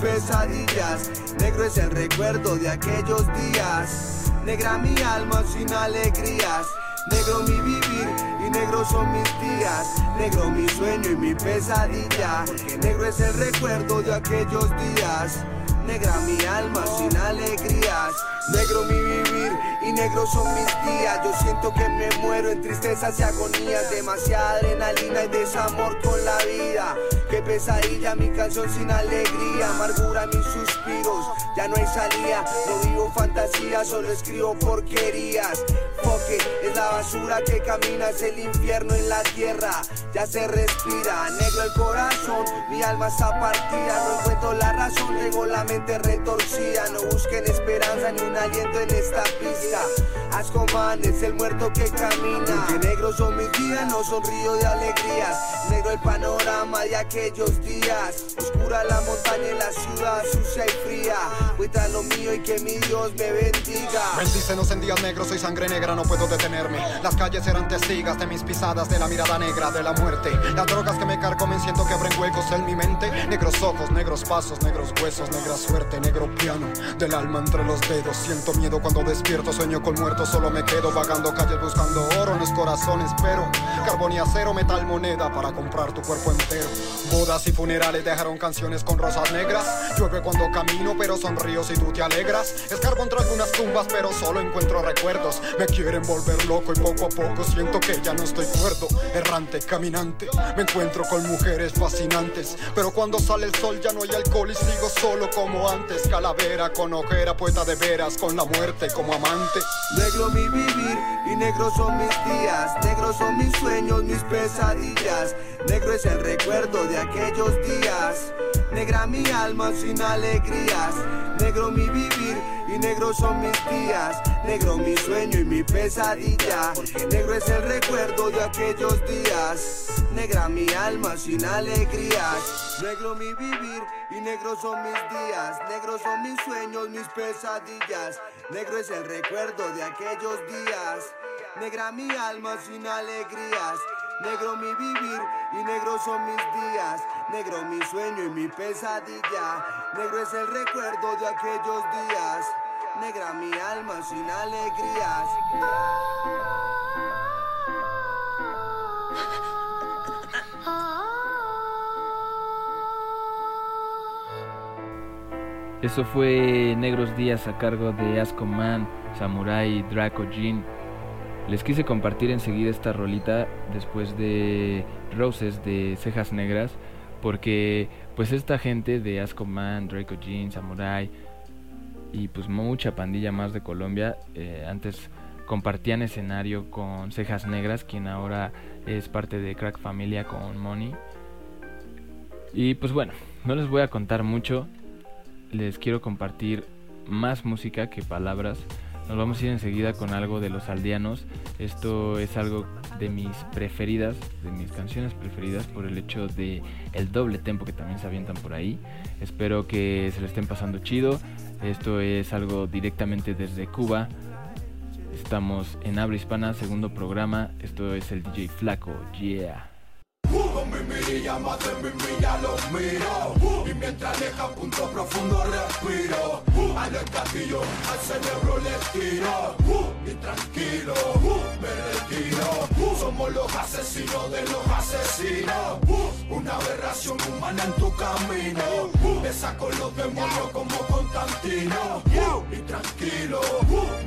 Pesadillas, negro es el recuerdo de aquellos días, negra mi alma sin alegrías, negro mi vivir y negros son mis días, negro mi sueño y mi pesadilla, porque negro es el recuerdo de aquellos días, negra mi alma sin alegrías. Negro mi vivir y negro son mis días. Yo siento que me muero en tristezas y agonías. Demasiada adrenalina y desamor con la vida. Qué pesadilla mi canción sin alegría. Amargura mis suspiros. Ya no hay salida. No vivo fantasía, solo escribo porquerías. Foque es la basura que camina. Es el infierno en la tierra. Ya se respira. Negro el corazón. Mi alma está partida. No encuentro la razón. Tengo la mente retorcida. No busquen esperanza ni una aliento en esta pista. Ascoman es el muerto que camina. Que negros son mis días, no son río de alegrías. Negro el panorama de aquellos días. Oscura la montaña en la ciudad, sucia y fría. Voy lo mío y que mi Dios me bendiga. Bendícenos en días negros, soy sangre negra, no puedo detenerme. Las calles eran testigas de mis pisadas, de la mirada negra de la muerte. Las drogas que me carcomen siento que abren huecos en mi mente. Negros ojos, negros pasos, negros huesos, negra suerte, negro piano. Del alma entre los dedos, siento miedo cuando despierto, sueño con muertos, solo me quedo vagando calles buscando oro en los corazones, pero carbón y acero, metal, moneda para comprar tu cuerpo entero. Bodas y funerales dejaron canciones con rosas negras. Llueve cuando camino, pero sonrío si tú te alegras. Escarbo entre algunas tumbas, pero solo encuentro recuerdos. Me quieren volver loco y poco a poco siento que ya no estoy cuerdo. Errante, caminante, me encuentro con mujeres fascinantes. Pero cuando sale el sol ya no hay alcohol y sigo solo como antes. Calavera con ojera, poeta de veras, con la muerte como amante. Negro mi vivir y negros son mis días, negros son mis sueños, mis pesadillas. Negro es el recuerdo de aquellos días. Negra mi alma sin alegrías. Negro mi vivir y negros son mis días. Negro mi sueño y mi pesadilla. Porque negro es el recuerdo de aquellos días. Negra mi alma sin alegrías. Negro mi vivir y negros son mis días. Negros son mis sueños, mis pesadillas. Negro es el recuerdo de aquellos días. Negra mi alma sin alegrías. Negro mi vivir y negro son mis días. Negro mi sueño y mi pesadilla. Negro es el recuerdo de aquellos días. Negra mi alma sin alegrías. Eso fue Negros Días a cargo de Asco Man, Samurai, Draco Jean. Les quise compartir enseguida esta rolita después de Roses de Cejas Negras, porque pues esta gente de Asco Man, Draco Jean, Samurai y pues mucha pandilla más de Colombia eh, antes compartían escenario con Cejas Negras, quien ahora es parte de Crack Familia con Money. Y pues bueno, no les voy a contar mucho, les quiero compartir más música que palabras. Nos vamos a ir enseguida con algo de los aldeanos. Esto es algo de mis preferidas, de mis canciones preferidas por el hecho de el doble tempo que también se avientan por ahí. Espero que se lo estén pasando chido. Esto es algo directamente desde Cuba. Estamos en Habla Hispana, segundo programa. Esto es el DJ Flaco. Yeah. Con mi mirilla más de mi milla los miro. Y mientras deja punto profundo respiro. Al castillo, al cerebro le tiro. Y tranquilo, me retiro. Somos los asesinos de los asesinos. Una aberración humana en tu camino. Me saco los demonios como Constantino. Y tranquilo,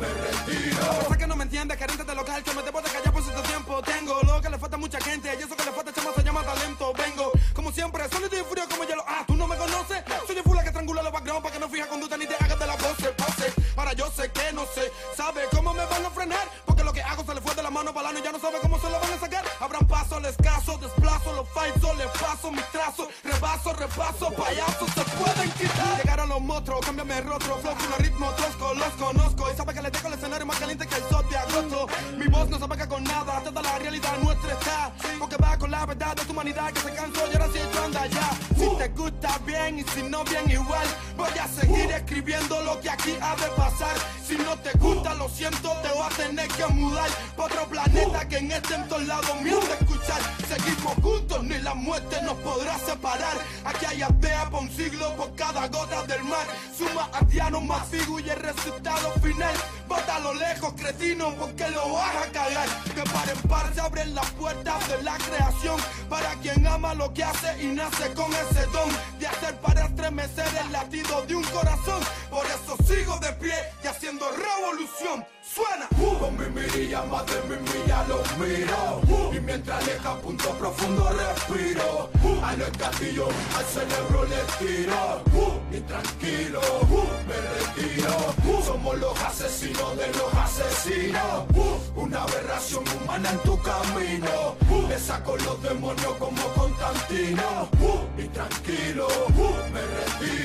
me retiro. Sé que no me entiendes, gerente de local. Que me debo de callar propósito este tiempo tengo lo que le falta mucha gente y eso que le falta chama se llama talento. Vengo como siempre sólido y frío como hielo. Ah tú no me conoces soy el fula que estrangula los background para que no fija conducta ni te hagas de la voz pase. Para yo sé que no sé sabe cómo me van a frenar porque lo que hago se le fue de la mano balano y ya no sabe cómo se lo van a sacar. Habrán paso al escaso desplazo los falsos les paso mis trazos repaso repaso payaso se pueden quitar. Llegaron los monstruos cámbiame el rostro flow con ritmo tosco los conozco y sabe que les dejo el escenario más caliente que mi voz no se apaga con nada, toda la realidad nuestra está. Porque va con la verdad de tu humanidad que se cansó y ahora sí anda ya. Si te gusta bien y si no bien igual, voy a seguir escribiendo lo que aquí ha de pasar. Si no te gusta, lo siento, te voy a tener que mudar pa' otro planeta que en este en todos lados escuchar. Seguimos juntos, ni la muerte nos podrá separar. Aquí hay aldea por un siglo por cada gota del mar. Suma diano más y el resultado final. Bota a lo lejos, cretino, porque lo vas a cagar. Que par en par se abren las puertas de la creación. Para quien ama lo que hace y nace con ese don de hacer para estremecer el latido de un corazón. Por eso sigo de pie y haciendo revolución. Suena. Con mi mirilla, más de mi milla los miro. Y mientras aleja punto profundo respiro. A los gatillos, al cerebro le tiro. Y tranquilo, me retiro. Somos los asesinos de los asesinos. Una aberración humana en tu camino. Le saco los demonios como Constantino. Y tranquilo, me retiro.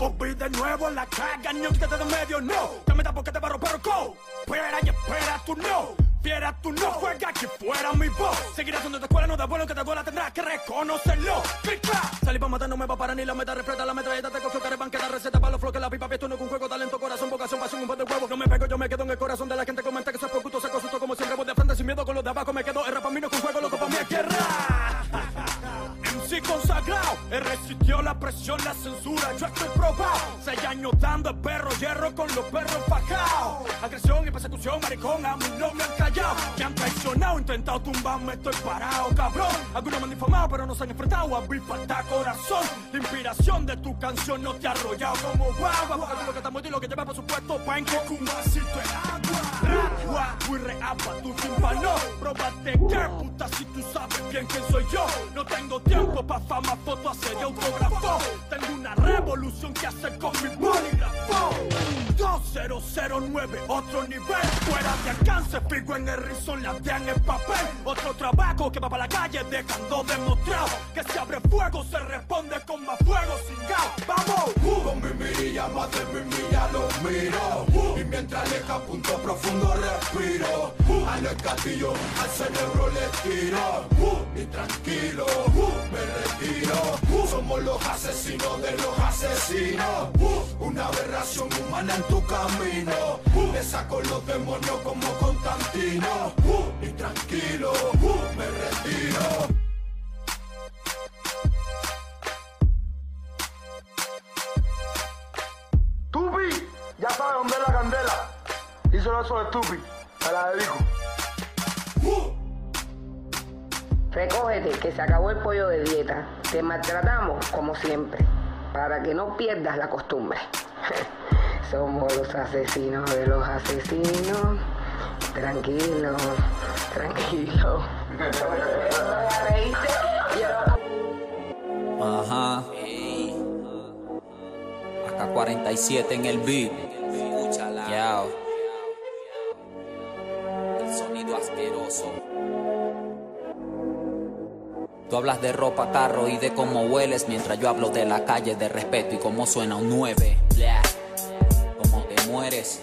Volví de nuevo en la caga, no quítate de medio, no. Que me da porque te barro, pero go. Espera y espera, tú no. Fiera, tú no juegas que fuera mi voz. Seguirás donde te escuela, no da bueno que te duela, tendrás que reconocerlo. Click, clap. Salí pa' matar, no me va a parar ni la meta, refreta la metralleta, te cogió que banqueta, receta para los floques, la pipa, esto no un juego, talento, corazón, vocación, pasión, un par de huevos. No me pego, yo me quedo en el corazón de la gente, comenta que soy poquito, se susto como siempre, voy de frente sin miedo con los de abajo, me quedo, el rap a mí no un juego, loco, pa' es guerra. MC consagrado, él resistió la presión, la Dando el perro hierro con los perros fajados. Agresión y persecución, maricón, a mí no me callado. Me han traicionado, intentado tumbarme, estoy parado, cabrón. Algunos me han difamado, pero no se han enfrentado a mi falta corazón. La inspiración de tu canción no te ha arrollado como guagua. Porque lo que estamos y lo que lleva, por supuesto, pa' en un vasito de agua. Ragua, muy reapa, tu tímpano. Próbate que puta si tú sabes bien quién soy yo. No tengo tiempo pa' fama, foto, hacer y autógrafo. Tengo una revolución que hacer con mi bolígrafo. 2009, otro nivel. Fuera de alcance, figo en el rizo, latean en papel. Otro trabajo que va para la calle, dejando demostrado que si abre fuego se responde con más fuego sin gas. ¡Vamos! Con mi mirilla, más de mi milla los miro. Y mientras aleja punto profundo respiro. A los gatillos, al cerebro le tiro. Y tranquilo, me retiro. Somos los asesinos de los asesinos. Una aberración humana en tu camino. Le saco los demonios como Constantino. Y tranquilo, me retiro. Tupi, ya sabes dónde es la candela. Hizo eso de Tupi, me la dedico. Recógete, que se acabó el pollo de dieta. Te maltratamos como siempre, para que no pierdas la costumbre. Somos los asesinos de los asesinos. Tranquilo, tranquilo. Ajá. Acá 47 en el beat. Yao. El sonido asqueroso. Tú hablas de ropa, carro y de cómo hueles mientras yo hablo de la calle, de respeto y cómo suena un 9. Blah. Cómo te mueres.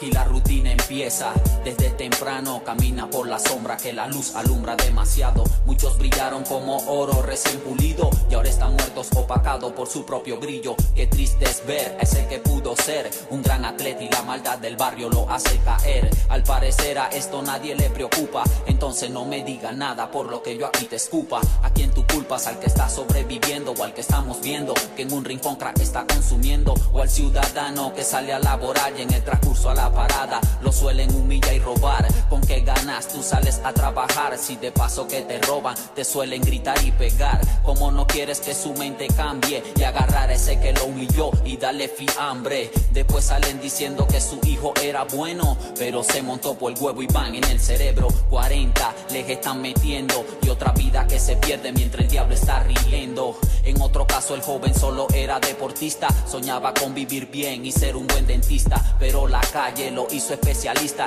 Aquí la rutina desde temprano, camina por la sombra que la luz alumbra demasiado. Muchos brillaron como oro recién pulido y ahora están muertos opacados por su propio brillo. Qué triste es ver a ese que pudo ser un gran atleta y la maldad del barrio lo hace caer. Al parecer a esto nadie le preocupa, entonces no me diga nada por lo que yo aquí te escupa. A quien tú culpas, al que está sobreviviendo o al que estamos viendo que en un rincón crack está consumiendo o al ciudadano que sale a laborar y en el transcurso a la la parada. Lo suelen humillar y robar. ¿Con qué ganas tú sales a trabajar? Si de paso que te roban, te suelen gritar y pegar. Como no quieres que su mente cambie y agarrar a ese que lo humilló y darle fiambre. Después salen diciendo que su hijo era bueno, pero se montó por el huevo y van en el cerebro. 40 les están metiendo y otra vida que se pierde mientras el diablo está riendo. En otro caso el joven solo era deportista, soñaba con vivir bien y ser un buen dentista, pero la calle lo hizo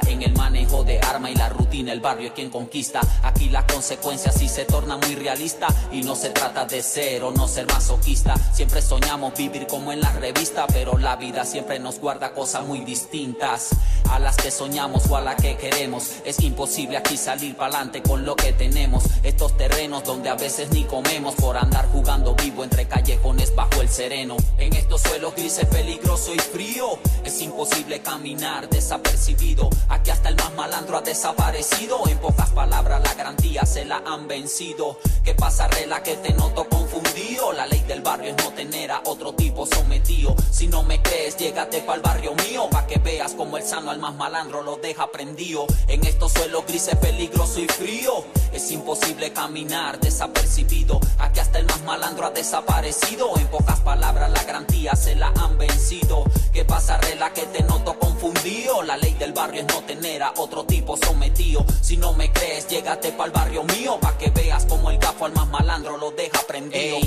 en el manejo de arma y la rutina, el barrio es quien conquista. Aquí las consecuencias sí se torna muy realista y no se trata de ser o no ser masoquista. Siempre soñamos vivir como en la revista, pero la vida siempre nos guarda cosas muy distintas a las que soñamos o a las que queremos. Es imposible aquí salir pa'lante con lo que tenemos. Estos terrenos donde a veces ni comemos por andar jugando vivo entre callejones bajo el sereno. En estos suelos grises peligroso y frío, es imposible caminar desapercibido. Aquí hasta el más malandro ha desaparecido. En pocas palabras la garantía se la han vencido. ¿Qué pasa, rela, que te noto confundido? La ley del barrio es no tener a otro tipo sometido. Si no me crees, llégate pa'l barrio mío, pa' que veas como el sano al más malandro lo deja prendido. En estos suelos grises peligroso y frío, es imposible caminar desapercibido. Aquí hasta el más malandro ha desaparecido. En pocas palabras, la garantía se la han vencido. ¿Qué pasa, rela, que te noto confundido? La ley del barrio es no tener a otro tipo sometido. Si no me crees, llégate pa'l barrio mío, pa' que veas como el gafo al más malandro lo deja prendido.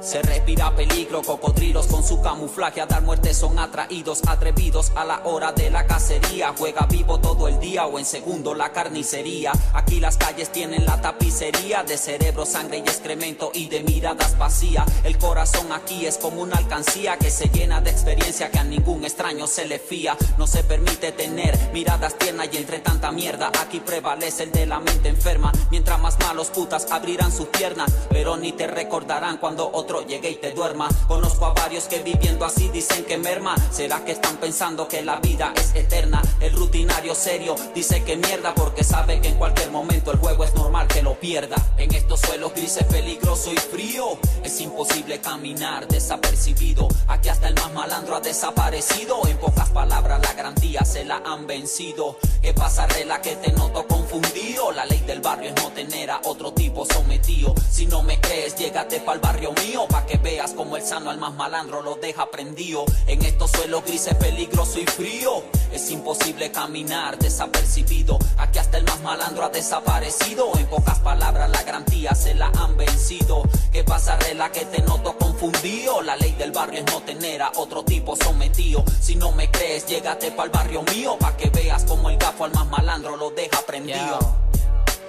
Se respira peligro, cocodrilos con su camuflaje a dar muerte son atraídos, atrevidos a la hora de la cacería. Juega vivo todo el día o en segundo la carnicería. Aquí las calles tienen la tapicería de cerebro, sangre y excremento y de miradas vacías. El corazón aquí es como una alcancía que se llena de experiencia que a ningún extraño se le fía. No se permite tener miradas tiernas y entre tanta mierda aquí prevalece el de la mente enferma. Mientras más malos putas abrirán sus piernas, pero ni te recordarán cuando otro llegue y te duerma. Conozco a varios que viviendo así dicen que merma. ¿Será que están pensando que la vida es eterna? El rutinario serio dice que mierda porque sabe que en cualquier momento el juego es normal que lo pierda. En estos suelos grises peligroso y frío es imposible caminar desapercibido. Aquí hasta el más malandro ha desaparecido. En pocas palabras la garantía se la han vencido. ¿Qué pasa, rela, que te noto confundido? La ley del barrio es no tener a otro tipo sometido. Si no me crees, llégate pa'l barrio mío pa' que veas como el sano al más malandro lo deja prendido. En estos suelos grises peligroso y frío, es imposible caminar desapercibido. Aquí hasta el más malandro ha desaparecido. En pocas palabras, la garantía se la han vencido. ¿Qué pasa, rela, que te noto confundido? La ley del barrio es no tener a otro tipo sometido. Si no me crees, llégate pa'l barrio mío, pa' que veas como el gafo al más malandro lo deja prendido.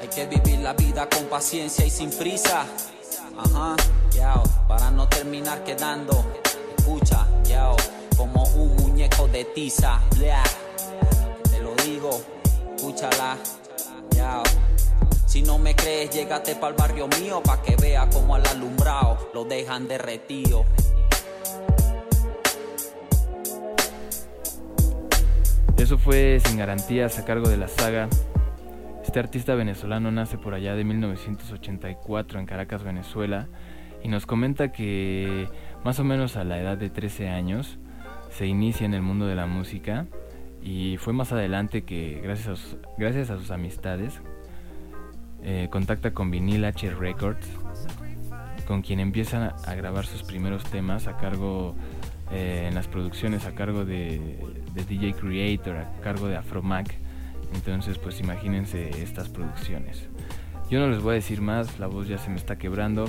Hay que vivir la vida con paciencia y sin prisa. Ajá, yao, para no terminar quedando, escucha, yao, como un muñeco de tiza, te lo digo, escúchala, yao. Si no me crees, llégate pa'l barrio mío, pa' que vea como al alumbrado lo dejan derretido. Eso fue sin garantías a cargo de la saga. Este artista venezolano nace por allá de 1984 en Caracas, Venezuela, y nos comenta que más o menos a la edad de 13 años se inicia en el mundo de la música y fue más adelante que gracias a sus, amistades eh, contacta con Vinil H Records, con quien empiezan a grabar sus primeros temas a cargo eh, en las producciones a cargo de, de, DJ Creator, a cargo de Afromac. Entonces, pues imagínense estas producciones. Yo no les voy a decir más, la voz ya se me está quebrando.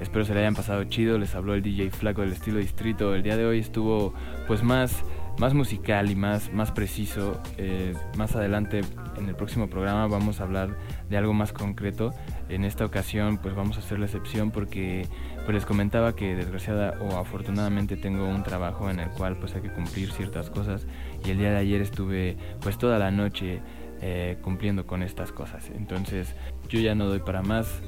Espero se le hayan pasado chido. Les habló el DJ Flaco del estilo distrito. El día de hoy estuvo pues más, más musical y más, más preciso. Eh, más adelante en el próximo programa vamos a hablar de algo más concreto. En esta ocasión pues vamos a hacer la excepción porque pues les comentaba que desgraciada o afortunadamente tengo un trabajo en el cual pues hay que cumplir ciertas cosas y el día de ayer estuve pues toda la noche eh, cumpliendo con estas cosas. Entonces yo ya no doy para más.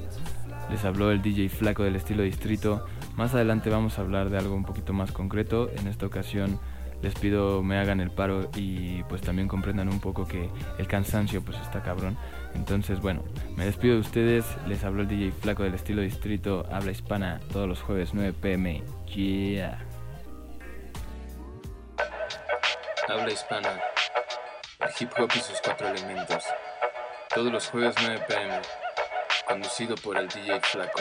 Les habló el DJ Flaco del estilo distrito. Más adelante vamos a hablar de algo un poquito más concreto. En esta ocasión les pido me hagan el paro y pues también comprendan un poco que el cansancio pues está cabrón. Entonces bueno, me despido de ustedes. Les habló el DJ Flaco del estilo distrito. Habla hispana todos los jueves 9 pm. Yeah. Habla hispana. El hip hop y sus cuatro elementos. Todos los jueves 9 pm. Conducido por el DJ Flaco.